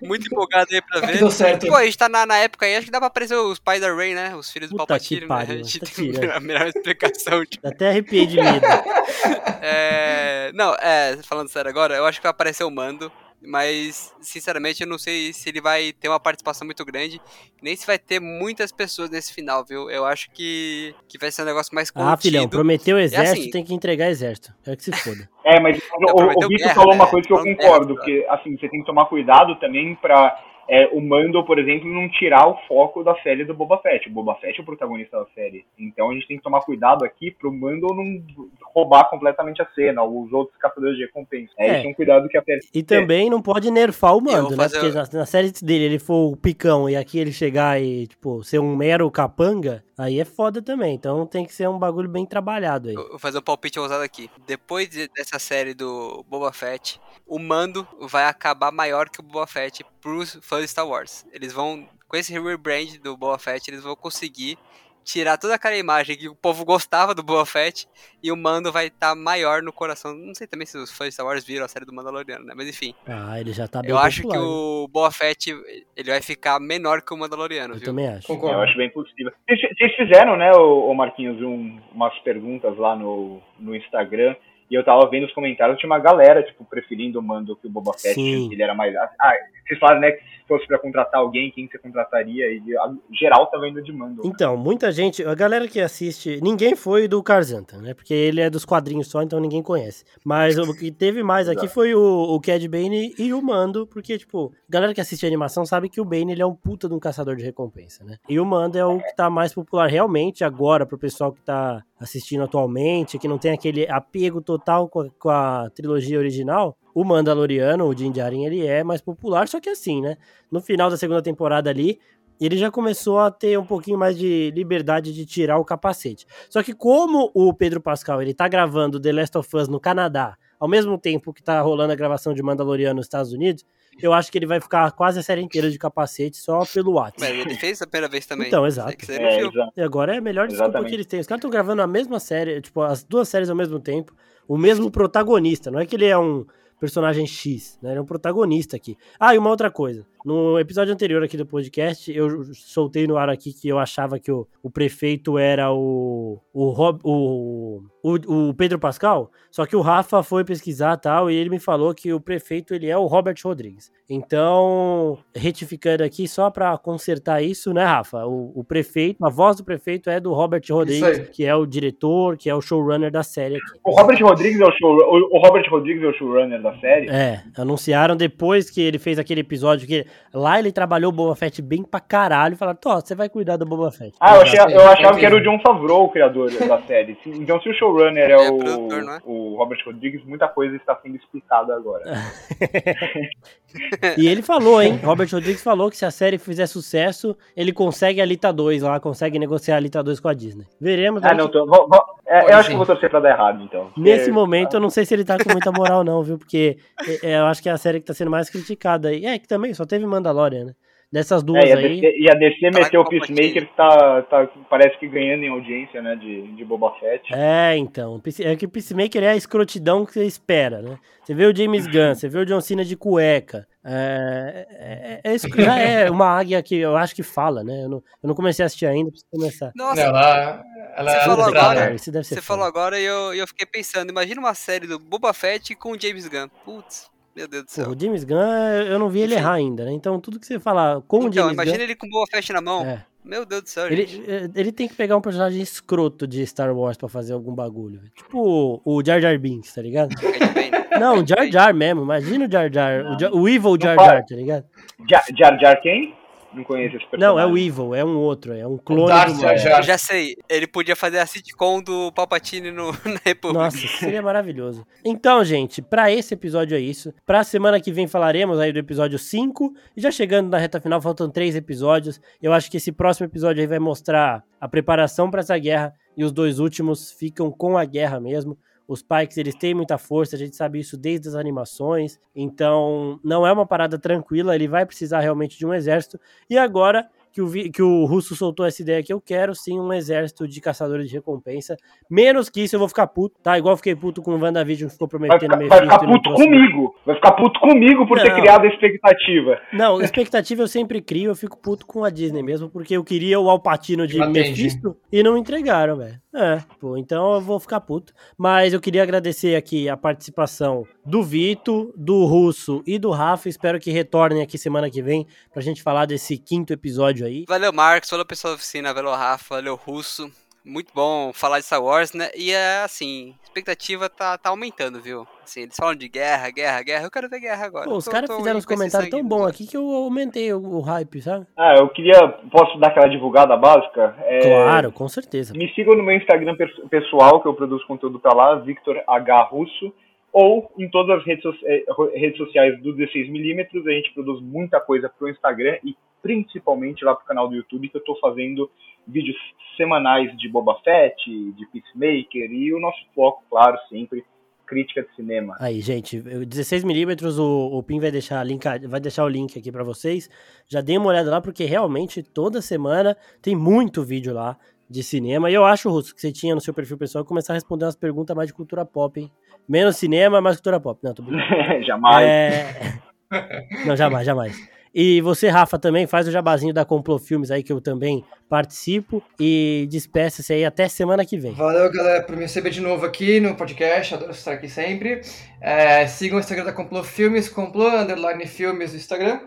Muito empolgado aí pra ver. Deu certo. Pô, a gente tá na, na época aí, acho que dá pra aparecer os pais da Ray, né? Os filhos do Puta Palpatine, pariu, né? A gente tá tem a melhor explicação. Tipo. Até arrepiei de medo. é... Não, é, falando sério agora, eu acho que vai aparecer o Mando mas sinceramente eu não sei se ele vai ter uma participação muito grande, nem se vai ter muitas pessoas nesse final, viu? Eu acho que, que vai ser um negócio mais contido. Ah, filhão, prometeu exército, assim, tem que entregar exército. É que se foda. É, mas o, o Vitor falou né? uma coisa que eu concordo, guerra, que assim, você tem que tomar cuidado também pra é, o Mando, por exemplo, não tirar o foco da série do Boba Fett. O Boba Fett é o protagonista da série. Então a gente tem que tomar cuidado aqui pro Mando não roubar completamente a cena, os outros caçadores de recompensa. É, é. Esse é um cuidado que a série E também não pode nerfar o Mando, né? Porque na, na, série dele ele for o picão e aqui ele chegar e, tipo, ser um mero capanga, aí é foda também. Então tem que ser um bagulho bem trabalhado aí. vou fazer um palpite ousado aqui. Depois dessa série do Boba Fett, o Mando vai acabar maior que o Boba Fett pros fãs de Star Wars. Eles vão, com esse rebrand do Boba Fett, eles vão conseguir tirar toda aquela imagem que o povo gostava do Boba Fett e o Mando vai estar tá maior no coração. Não sei também se os fãs de Star Wars viram a série do Mandaloriano, né? Mas enfim. Ah, ele já tá bem Eu popular, acho que o Boba Fett ele vai ficar menor que o Mandaloriano, Eu viu? também acho. Eu acho bem possível. Vocês fizeram, né, o Marquinhos, um, umas perguntas lá no, no Instagram e eu tava vendo os comentários, tinha uma galera, tipo, preferindo o Mando que o Boba Fett, Sim. ele era mais. Ah, vocês falaram, né, que fosse pra contratar alguém, quem você contrataria? E a, geral tava indo de Mando. Então, muita gente, a galera que assiste, ninguém foi do Carzanta, né? Porque ele é dos quadrinhos só, então ninguém conhece. Mas o que teve mais aqui foi o, o Cad Bane e o Mando, porque, tipo, galera que assiste animação sabe que o Bane ele é um puta de um caçador de recompensa, né? E o Mando é o que tá mais popular realmente agora pro pessoal que tá assistindo atualmente, que não tem aquele apego total com a, com a trilogia original, o Mandaloriano, o Din Djarin, ele é mais popular, só que assim, né? No final da segunda temporada ali, ele já começou a ter um pouquinho mais de liberdade de tirar o capacete. Só que como o Pedro Pascal, ele tá gravando The Last of Us no Canadá, ao mesmo tempo que tá rolando a gravação de Mandaloriano nos Estados Unidos, eu acho que ele vai ficar quase a série inteira de capacete só pelo WhatsApp. Mas ele fez a primeira vez também. Então, exato. É É, exato. E agora é a melhor desculpa Exatamente. que eles têm. Os caras estão gravando a mesma série, tipo, as duas séries ao mesmo tempo. O mesmo protagonista. Não é que ele é um personagem X, né? Ele é um protagonista aqui. Ah, e uma outra coisa. No episódio anterior aqui do podcast, eu soltei no ar aqui que eu achava que o, o prefeito era o o, Rob, o o o Pedro Pascal, só que o Rafa foi pesquisar tal e ele me falou que o prefeito ele é o Robert Rodrigues. Então, retificando aqui só pra consertar isso, né, Rafa? O, o prefeito, a voz do prefeito é do Robert Rodrigues, que é o diretor, que é o showrunner da série aqui. O Robert Rodrigues é o show, o, o Robert Rodrigues é o showrunner da série. É, anunciaram depois que ele fez aquele episódio que lá ele trabalhou o Boba Fett bem pra caralho e falaram, Tó, você vai cuidar do Boba Fett. Ah, eu, achei, eu achava que era o John Favreau, o criador da série. Então, se o showrunner é, É, o, é? o Robert Rodrigues, muita coisa está sendo explicada agora. E ele falou, hein? Robert Rodrigues falou que se a série fizer sucesso, ele consegue a Lita 2 lá, consegue negociar a Lita 2 com a Disney. Veremos. Ah, não, que- tô, vou- vou- é, eu acho que vou torcer pra dar errado, então. Nesse Porque- momento, eu não sei se ele tá com muita moral, não, viu? Porque é, é, eu acho que é a série que tá sendo mais criticada aí. É, que também só teve Mandalorian, né? Dessas duas É, e, a aí. DC, e a DC meteu o. Peacemaker que tá, tá, parece que ganhando em audiência, né, de, de Boba Fett. É, então. É que o Peacemaker é a escrotidão que você espera, né? Você vê o James Gunn, você vê o John Cena de cueca. É, é, é isso que já é uma águia que eu acho que fala, né? Eu não, eu não comecei a assistir ainda, preciso começar. Nossa, ela, ela Você é falou agora- Isso deve ser você falou agora e eu, e eu fiquei pensando, imagina uma série do Boba Fett com o James Gunn. Putz, meu Deus do céu. O James Gunn, eu não vi ele Enfim. errar ainda, né? Então tudo que você falar com o então, James imagina Gunn. ele com o Boba Fett na mão. É. Meu Deus do céu, Ele, gente. ele tem que pegar um personagem escroto de Star Wars pra fazer algum bagulho. Tipo o Jar Jar Binks, tá ligado? Bane. Não, o Jar. Jar mesmo. Imagina o Jar Jar. O, Jar- o Evil Jar. Jar, tá ligado? Jar, Jar quem? Não conheço esse personagem. Não, é o Evil, é um outro. É um clone Darth do. Eu já sei, ele podia fazer a sitcom do Palpatine no, na República. Nossa, seria maravilhoso. Então, gente, pra esse episódio é isso. Pra semana que vem falaremos aí do episódio 5. E já chegando na reta final, faltam três episódios. Eu acho que esse próximo episódio aí vai mostrar a preparação pra essa guerra. E os dois últimos ficam com a guerra mesmo. Os Pikes, eles têm muita força, a gente sabe isso desde as animações. Então, não é uma parada tranquila, ele vai precisar realmente de um exército. E agora que o, que o Russo soltou essa ideia que eu quero sim um exército de caçadores de recompensa. Menos que isso eu vou ficar puto, tá? Igual eu fiquei puto com o WandaVision que ficou Vai prometendo ficar, vai ficar e não puto comigo. Vai ficar puto comigo por ter Não. criado a expectativa. Não, expectativa eu sempre crio, eu fico puto com a Disney mesmo, porque eu queria o Alpatino de. Mephisto e não entregaram, velho. É, pô, então eu vou ficar puto. Mas eu queria agradecer aqui a participação do Vito, do Russo e do Rafa. Espero que retornem aqui semana que vem pra gente falar desse quinto episódio aí. Valeu, Marcos, valeu, pessoal da oficina, valeu, Rafa, valeu, Russo. Muito bom falar de Star Wars, né? E é assim, a expectativa tá, tá aumentando, viu? Assim, eles falam de guerra, guerra, guerra. Eu quero ver guerra agora. Pô, os caras fizeram uns comentários tão bons aqui que eu aumentei o, o hype, sabe? Ah, eu queria. Posso dar aquela divulgada básica? É, Claro, com certeza. Me sigam no meu Instagram pessoal, que eu produzo conteúdo pra lá, Victor H. Russo, ou em todas as redes, eh, redes sociais do 16mm. A gente produz muita coisa pro Instagram e principalmente lá pro canal do YouTube, que eu tô fazendo vídeos semanais de Boba Fett, de Peacemaker e o nosso foco, claro, sempre, crítica de cinema. Aí, gente, 16mm, o, o Pim vai deixar, link, vai deixar o link aqui pra vocês. Já dei uma olhada lá, porque realmente toda semana tem muito vídeo lá de cinema. E eu acho, Russo, que você tinha no seu perfil pessoal começar a responder umas perguntas mais de cultura pop, hein? Menos cinema, mais cultura pop. Não, tô brincando. Jamais. É... Não, jamais, jamais. E você, Rafa, também faz o jabazinho da Complô Filmes aí, que eu também participo. E despeça-se aí até semana que vem. Valeu, galera, por me receber de novo aqui no podcast. Adoro estar aqui sempre. É, sigam o Instagram da Complô Filmes, Complô Underline Filmes no Instagram.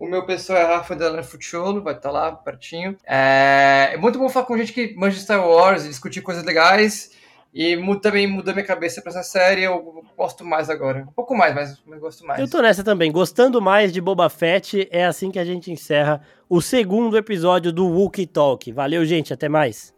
O meu pessoal é Rafa Underline Futiolo, vai estar lá pertinho. É, é muito bom falar com gente que manja Star Wars e discutir coisas legais. E também mudou minha cabeça pra essa série. Eu gosto mais agora. Um pouco mais, mas, mas gosto mais. Eu tô nessa também. Gostando mais de Boba Fett, é assim que a gente encerra o segundo episódio do Wookie Talk. Valeu, gente. Até mais.